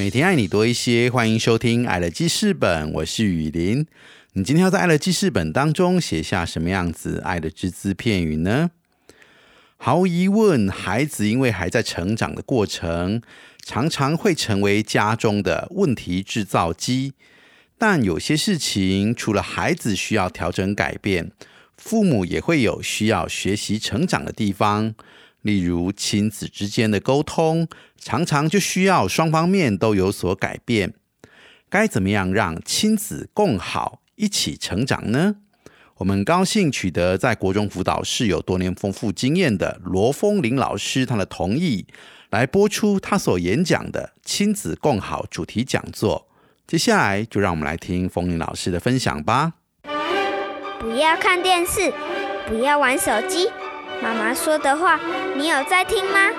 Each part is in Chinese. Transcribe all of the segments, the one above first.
每天爱你多一些，欢迎收听《爱的记事本》，我是雨林。你今天要在《爱的记事本》当中写下什么样子爱的只字片语呢？毫无疑问，孩子因为还在成长的过程，常常会成为家中的问题制造机。但有些事情，除了孩子需要调整改变，父母也会有需要学习成长的地方。例如亲子之间的沟通，常常就需要双方面都有所改变。该怎么样让亲子共好，一起成长呢？我们高兴取得在国中辅导室有多年丰富经验的罗峰林老师他的同意，来播出他所演讲的亲子共好主题讲座。接下来就让我们来听峰林老师的分享吧。不要看电视，不要玩手机。妈妈说的话，你有在听吗？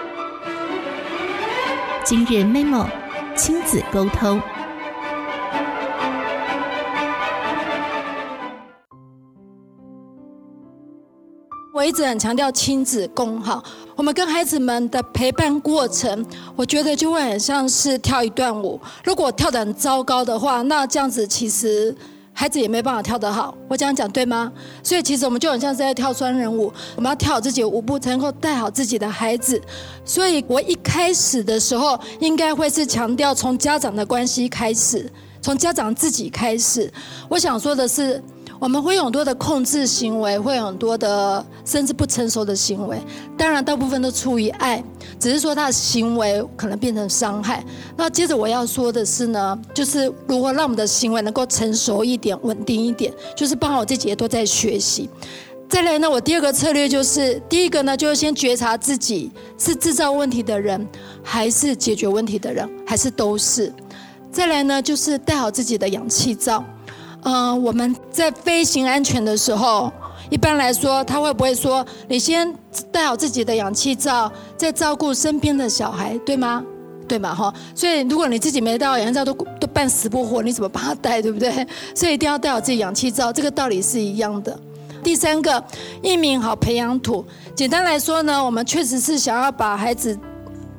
今日 memo 亲子沟通。我一直很强调亲子共好。我们跟孩子们的陪伴过程，我觉得就会很像是跳一段舞。如果跳得很糟糕的话，那这样子其实。孩子也没办法跳得好，我这样讲对吗？所以其实我们就很像是在跳双人舞，我们要跳好自己的舞步，才能够带好自己的孩子。所以我一开始的时候，应该会是强调从家长的关系开始，从家长自己开始。我想说的是。我们会有很多的控制行为，会有很多的甚至不成熟的行为。当然，大部分都出于爱，只是说他的行为可能变成伤害。那接着我要说的是呢，就是如何让我们的行为能够成熟一点、稳定一点，就是包括我自己也都在学习。再来呢，我第二个策略就是，第一个呢，就是先觉察自己是制造问题的人，还是解决问题的人，还是都是。再来呢，就是戴好自己的氧气罩。嗯，我们在飞行安全的时候，一般来说，他会不会说你先戴好自己的氧气罩，再照顾身边的小孩，对吗？对吗？哈，所以如果你自己没戴氧气罩，都都半死不活，你怎么帮他戴，对不对？所以一定要戴好自己氧气罩，这个道理是一样的。第三个，一名好培养土。简单来说呢，我们确实是想要把孩子。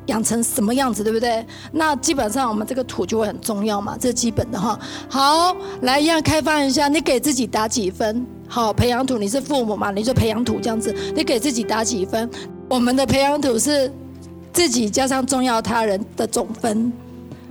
养成什么样子，对不对？那基本上我们这个土就会很重要嘛，这基本的哈。好，来一样开放一下，你给自己打几分？好，培养土，你是父母嘛？你就培养土这样子，你给自己打几分？我们的培养土是自己加上重要他人的总分，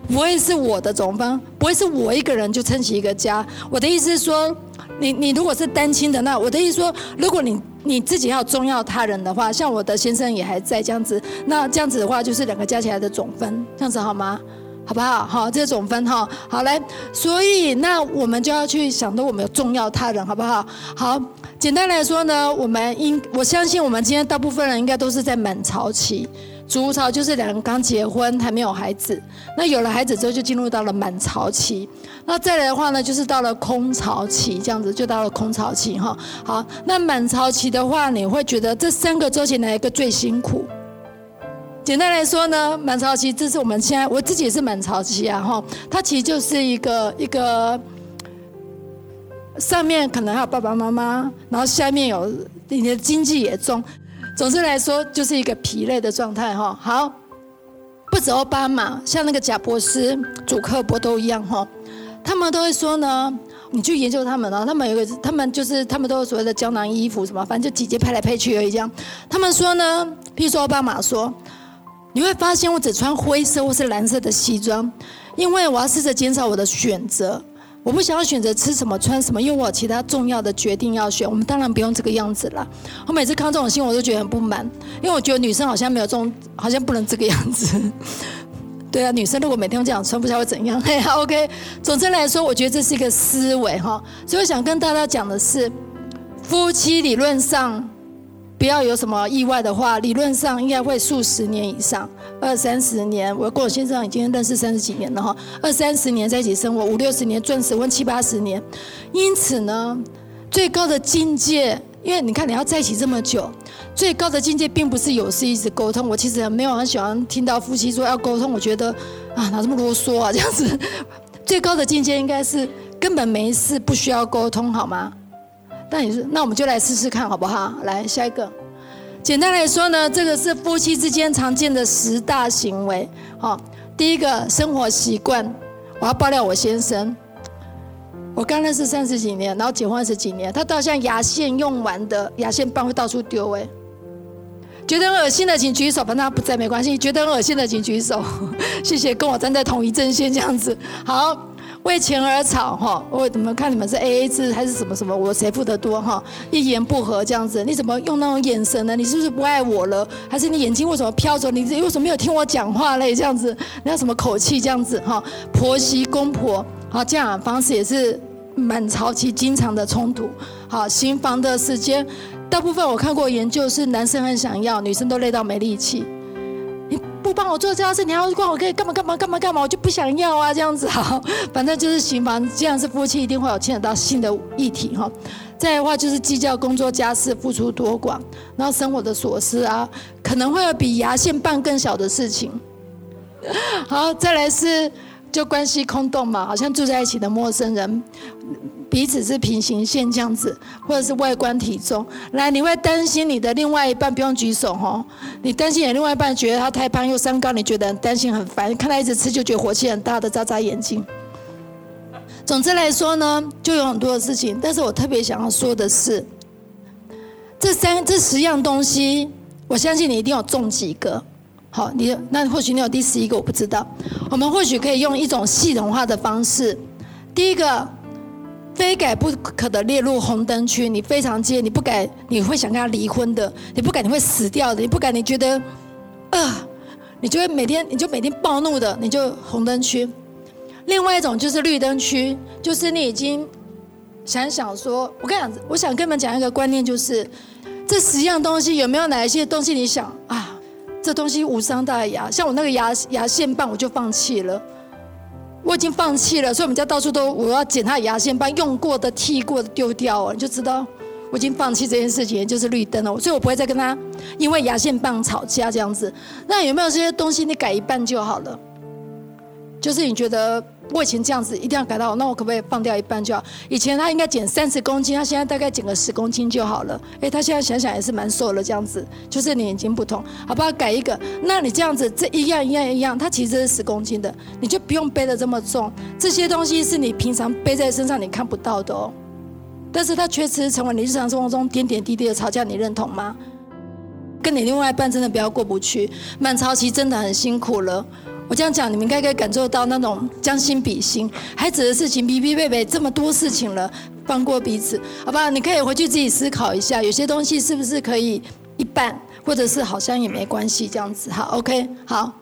不会是我的总分，不会是我一个人就撑起一个家。我的意思是说。你你如果是单亲的，那我的意思说，如果你你自己要重要他人的话，像我的先生也还在这样子，那这样子的话就是两个加起来的总分，这样子好吗？好不好？好，这总分哈，好嘞。所以那我们就要去想到我们有重要他人，好不好？好，简单来说呢，我们应我相信我们今天大部分人应该都是在满潮期。足巢就是两人刚结婚还没有孩子，那有了孩子之后就进入到了满巢期，那再来的话呢，就是到了空巢期，这样子就到了空巢期哈。好，那满巢期的话，你会觉得这三个周期哪一个最辛苦？简单来说呢，满巢期这是我们现在我自己也是满巢期啊哈，它其实就是一个一个上面可能还有爸爸妈妈，然后下面有你的经济也重。总之来说，就是一个疲累的状态哈。好，不止奥巴马，像那个贾博士、祖克伯都一样哈。他们都会说呢，你去研究他们啊，他们有个，他们就是他们都有所谓的胶囊衣服什么，反正就几件配来配去而已这样。他们说呢，譬如说奥巴马说，你会发现我只穿灰色或是蓝色的西装，因为我要试着减少我的选择。我不想要选择吃什么穿什么，因为我有其他重要的决定要选。我们当然不用这个样子了。我每次看这种新闻，我都觉得很不满，因为我觉得女生好像没有这种，好像不能这个样子。对啊，女生如果每天这样穿，不知道会怎样。嘿，OK。总之来说，我觉得这是一个思维哈。所以我想跟大家讲的是，夫妻理论上不要有什么意外的话，理论上应该会数十年以上，二三十年。我跟我先生已经认识三十几年了哈，二三十年在一起生活，五六十年，钻石婚七八十年。因此呢，最高的境界，因为你看你要在一起这么久，最高的境界并不是有事一直沟通。我其实没有很喜欢听到夫妻说要沟通，我觉得啊哪这么啰嗦啊这样子。最高的境界应该是根本没事，不需要沟通，好吗？那你是，那我们就来试试看，好不好？来下一个。简单来说呢，这个是夫妻之间常见的十大行为。好，第一个生活习惯，我要爆料我先生。我刚认识三十几年，然后结婚二十几年，他到像牙线用完的牙线棒会到处丢，哎，觉得很恶心的请举手，反正他不在没关系。觉得很恶心的请举手，谢谢，跟我站在同一阵线这样子。好。为钱而吵哈，我怎么看你们是 A A 制还是什么什么？我谁付得多哈？一言不合这样子，你怎么用那种眼神呢？你是不是不爱我了？还是你眼睛为什么飘走？你为什么没有听我讲话嘞？这样子，你要什么口气这样子哈？婆媳公婆好，这样方式也是蛮长期经常的冲突。好，行房的时间，大部分我看过研究是男生很想要，女生都累到没力气。不帮我做这件事，你还要管我可以干嘛干嘛干嘛干嘛，我就不想要啊，这样子好，反正就是行房，既然是夫妻一定会有牵扯到性的议题哈。再的话就是计较工作家事付出多寡，然后生活的琐事啊，可能会有比牙线棒更小的事情。好，再来是就关系空洞嘛，好像住在一起的陌生人。彼此是平行线这样子，或者是外观体重。来，你会担心你的另外一半不用举手哈？你担心你另外一半觉得他太胖又三高，你觉得很担心很烦，看他一直吃就觉得火气很大的眨眨眼睛。总之来说呢，就有很多的事情。但是我特别想要说的是，这三这十样东西，我相信你一定有中几个。好，你那或许你有第十一个，我不知道。我们或许可以用一种系统化的方式，第一个。非改不可的列入红灯区，你非常接，你不改你会想跟他离婚的，你不改你会死掉的，你不改你觉得，啊，你就会每天你就每天暴怒的，你就红灯区。另外一种就是绿灯区，就是你已经想想说，我跟你讲，我想跟你们讲一个观念，就是这十样东西有没有哪一些东西你想啊，这东西无伤大雅，像我那个牙牙线棒我就放弃了。我已经放弃了，所以我们家到处都我要剪他牙线棒，用过的、剃过的丢掉了，你就知道我已经放弃这件事情，就是绿灯了。所以我不会再跟他因为牙线棒吵架这样子。那有没有这些东西你改一半就好了？就是你觉得。我以前这样子一定要改到，那我可不可以放掉一半就好？以前他应该减三十公斤，他现在大概减个十公斤就好了。哎，他现在想想也是蛮瘦了，这样子就是你眼睛不同，好不好？改一个，那你这样子这一样一样一样，他其实是十公斤的，你就不用背的这么重。这些东西是你平常背在身上你看不到的哦，但是他确实成为你日常生活中点点滴滴的吵架，你认同吗？跟你另外一半真的不要过不去，满潮期真的很辛苦了。我这样讲，你们应该可以感受到那种将心比心，孩子的事情，比比贝贝这么多事情了，放过彼此，好不好？你可以回去自己思考一下，有些东西是不是可以一半，或者是好像也没关系这样子。好，OK，好。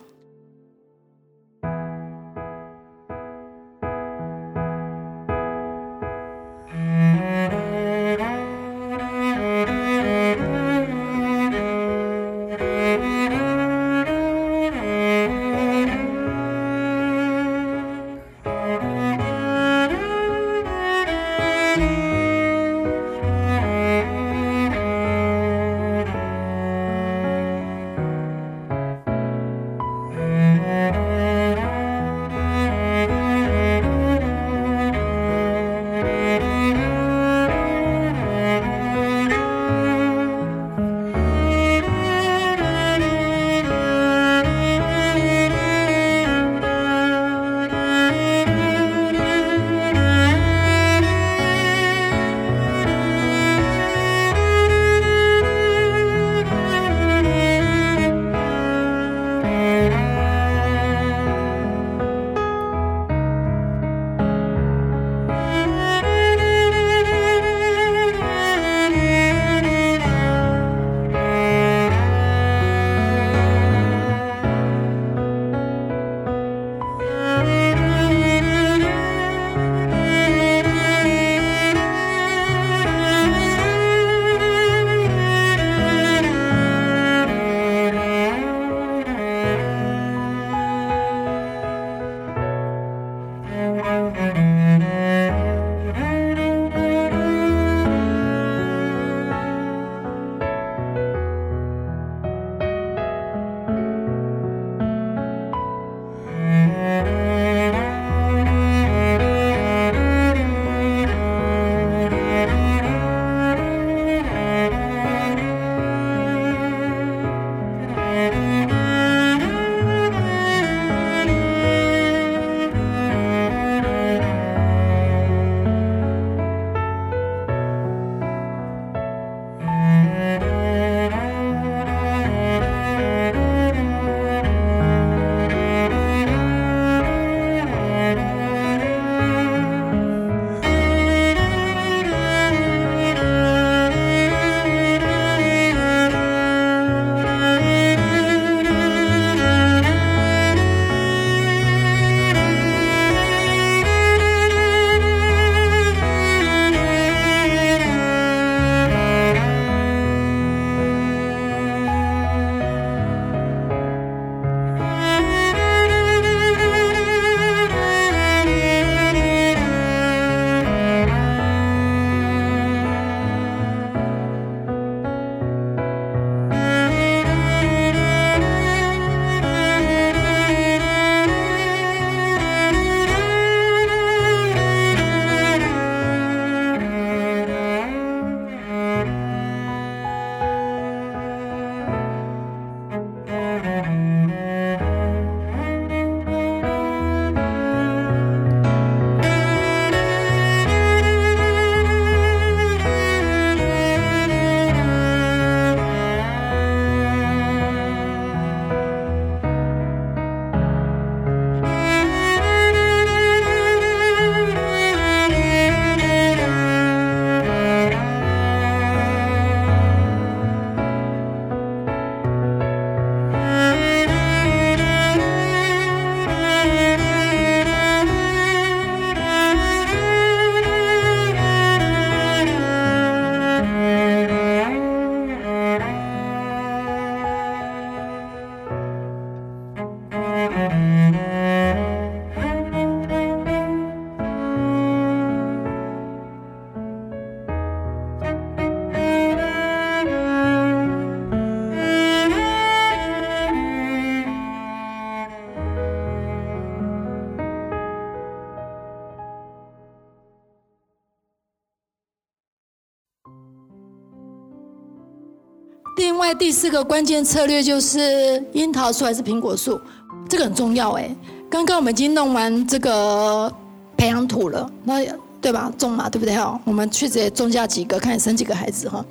外第四个关键策略就是樱桃树还是苹果树，这个很重要哎。刚刚我们已经弄完这个培养土了，那对吧？种嘛，对不对哈？我们去直接种下几个，看生几个孩子哈。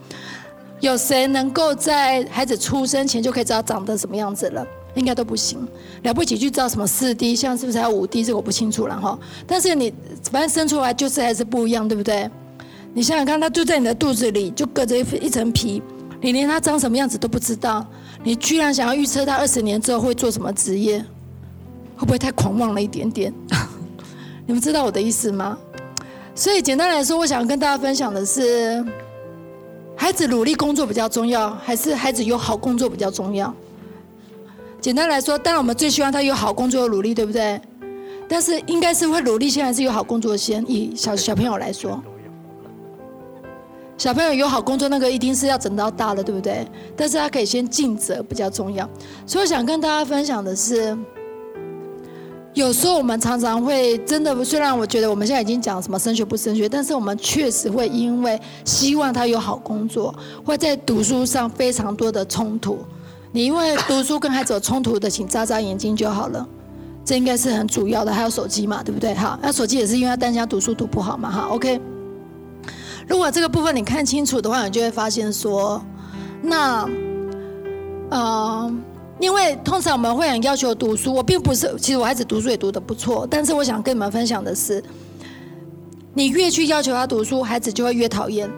有谁能够在孩子出生前就可以知道长得什么样子了？应该都不行。了不起去知道什么四 D，像是不是还有五 D？这个我不清楚了哈。但是你反正生出来就是还是不一样，对不对？你想想看，它就在你的肚子里，就隔着一一层皮，你连他长什么样子都不知道。你居然想要预测他二十年之后会做什么职业，会不会太狂妄了一点点？你们知道我的意思吗？所以简单来说，我想跟大家分享的是。孩子努力工作比较重要，还是孩子有好工作比较重要？简单来说，当然我们最希望他有好工作努力，对不对？但是应该是会努力先，还是有好工作先？以小小朋友来说，小朋友有好工作，那个一定是要整到大了，对不对？但是他可以先尽责比较重要。所以我想跟大家分享的是。有时候我们常常会真的，虽然我觉得我们现在已经讲什么升学不升学，但是我们确实会因为希望他有好工作，会在读书上非常多的冲突。你因为读书跟孩子有冲突的，请眨眨眼睛就好了。这应该是很主要的。还有手机嘛，对不对？哈，那手机也是因为他担心他读书读不好嘛，哈。OK，如果这个部分你看清楚的话，你就会发现说，那，嗯。因为通常我们会很要求读书，我并不是，其实我孩子读书也读得不错，但是我想跟你们分享的是，你越去要求他读书，孩子就会越讨厌。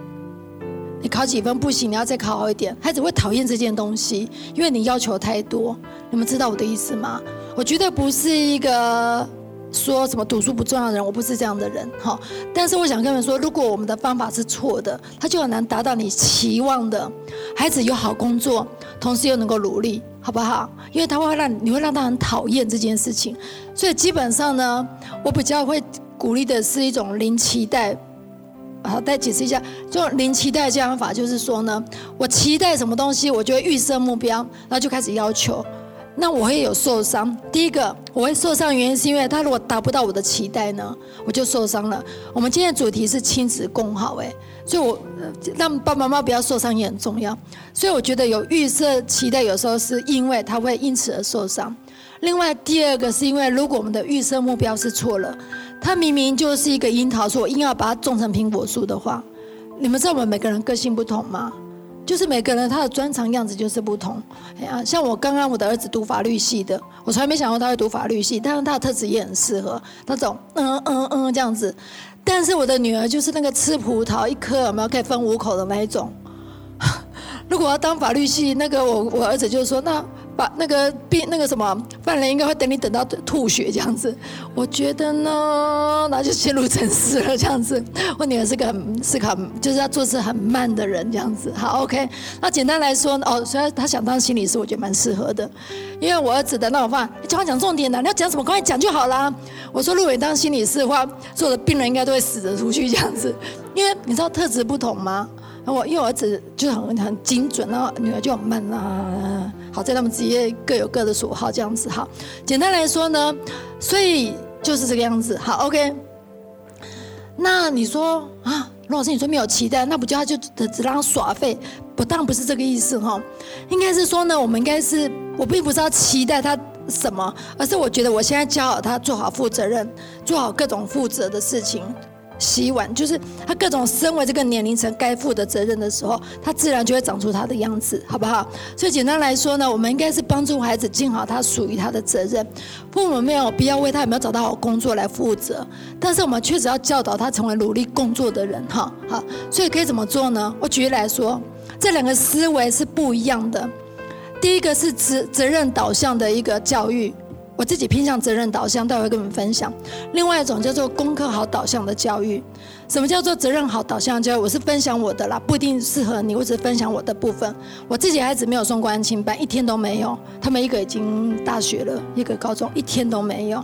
你考几分不行，你要再考好一点，孩子会讨厌这件东西，因为你要求太多。你们知道我的意思吗？我绝对不是一个。说什么读书不重要的人，我不是这样的人哈。但是我想跟你们说，如果我们的方法是错的，他就很难达到你期望的。孩子有好工作，同时又能够努力，好不好？因为他会让你会让他很讨厌这件事情。所以基本上呢，我比较会鼓励的是一种零期待。好，再解释一下，就零期待这样法，就是说呢，我期待什么东西，我就会预设目标，然后就开始要求。那我会有受伤。第一个，我会受伤原因是因为他如果达不到我的期待呢，我就受伤了。我们今天的主题是亲子共好，哎，所以我让爸爸妈妈不要受伤也很重要。所以我觉得有预设期待，有时候是因为他会因此而受伤。另外，第二个是因为如果我们的预设目标是错了，他明明就是一个樱桃树，硬要把它种成苹果树的话，你们知道我们每个人个性不同吗？就是每个人他的专长样子就是不同，哎呀，像我刚刚我的儿子读法律系的，我从来没想过他会读法律系，但是他的特质也很适合那种嗯嗯嗯这样子。但是我的女儿就是那个吃葡萄一颗有没有可以分五口的那一种。如果要当法律系，那个我我儿子就说那。把那个病那个什么犯人应该会等你等到吐血这样子，我觉得呢，那就陷入沉思了这样子。我女儿是个很思考，就是要做事很慢的人这样子。好，OK。那简单来说哦，虽然他想当心理师，我觉得蛮适合的，因为我儿子的那种话，你讲话讲重点的，你要讲什么，赶快讲就好啦。我说，如果你当心理师的话，做的病人应该都会死着出去这样子，因为你知道特质不同吗？我因为我儿子就很很精准，然后女儿就很慢啊。好在他们职业各有各的所好，这样子哈。简单来说呢，所以就是这个样子。好，OK。那你说啊，罗老师，你说没有期待，那不就他就只让他耍废？不，当不是这个意思哈。应该是说呢，我们应该是我并不是要期待他什么，而是我觉得我现在教好他做好负责任，做好各种负责的事情。洗碗就是他各种身为这个年龄层该负的责任的时候，他自然就会长出他的样子，好不好？所以简单来说呢，我们应该是帮助孩子尽好他属于他的责任。父母没有必要为他有没有找到好工作来负责，但是我们确实要教导他成为努力工作的人，哈，好。所以可以怎么做呢？我举例来说，这两个思维是不一样的。第一个是责责任导向的一个教育。我自己偏向责任导向，待会跟你们分享。另外一种叫做功课好导向的教育。什么叫做责任好导向教育？我是分享我的啦，不一定适合你。我只是分享我的部分。我自己孩子没有送过安亲班，一天都没有。他们一个已经大学了，一个高中，一天都没有。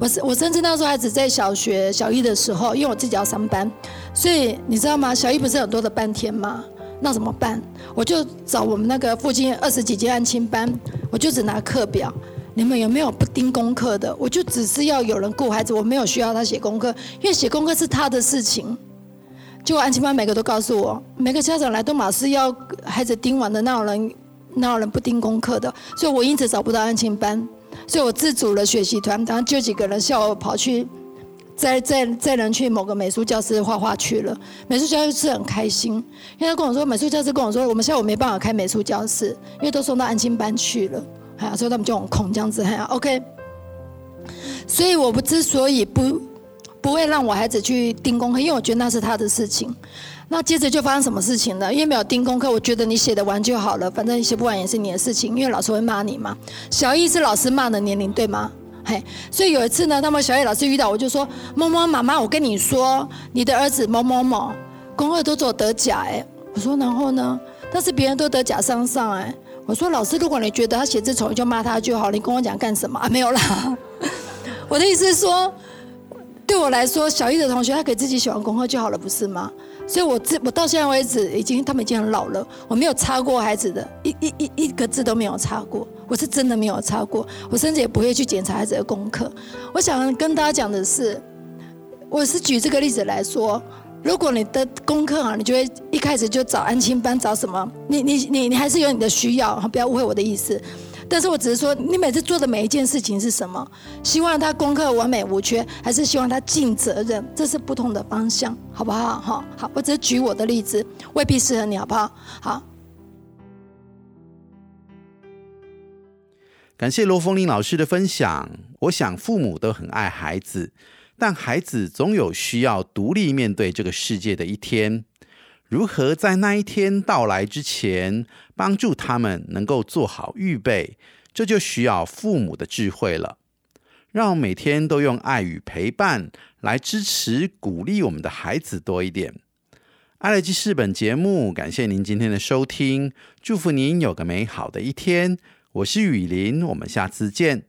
我是我甚至那时候孩子在小学小一的时候，因为我自己要上班，所以你知道吗？小一不是很多的半天吗？那怎么办？我就找我们那个附近二十几间安亲班，我就只拿课表。你们有没有不盯功课的？我就只是要有人顾孩子，我没有需要他写功课，因为写功课是他的事情。结果安亲班每个都告诉我，每个家长来都马是要孩子盯完的，那有人那有人不盯功课的？所以我因此找不到安亲班，所以我自组了学习团，然后就几个人下午跑去。再 再再人去某个美术教室画画去了，美术教室很开心，因为他跟我说，美术教室跟我说，我们下午没办法开美术教室，因为都送到安亲班去了，哎呀，所以他们就很空这样子，哎呀，OK。所以我不之所以不不会让我孩子去盯功课，因为我觉得那是他的事情。那接着就发生什么事情呢？因为没有盯功课，我觉得你写得完就好了，反正写不完也是你的事情，因为老师会骂你嘛。小一是老师骂的年龄，对吗？嘿，所以有一次呢，他们小叶老师遇到我就说：“某某妈妈，我跟你说，你的儿子某某某功课都做得假。”哎，我说然后呢？但是别人都得假上上哎。我说老师，如果你觉得他写字丑，你就骂他就好。你跟我讲干什么啊？没有啦。我的意思是说，对我来说，小一的同学他给自己写完功课就好了，不是吗？所以我自我到现在为止，已经他们已经很老了，我没有擦过孩子的一一一一个字都没有擦过。我是真的没有擦过，我甚至也不会去检查孩子的功课。我想跟大家讲的是，我是举这个例子来说，如果你的功课啊，你就会一开始就找安亲班，找什么？你你你你还是有你的需要，不要误会我的意思。但是我只是说，你每次做的每一件事情是什么？希望他功课完美无缺，还是希望他尽责任？这是不同的方向，好不好？哈，好，我只是举我的例子，未必适合你，好不好？好。感谢罗凤玲老师的分享。我想父母都很爱孩子，但孩子总有需要独立面对这个世界的一天。如何在那一天到来之前，帮助他们能够做好预备，这就需要父母的智慧了。让每天都用爱与陪伴来支持、鼓励我们的孩子多一点。爱乐记事本节目，感谢您今天的收听，祝福您有个美好的一天。我是雨林，我们下次见。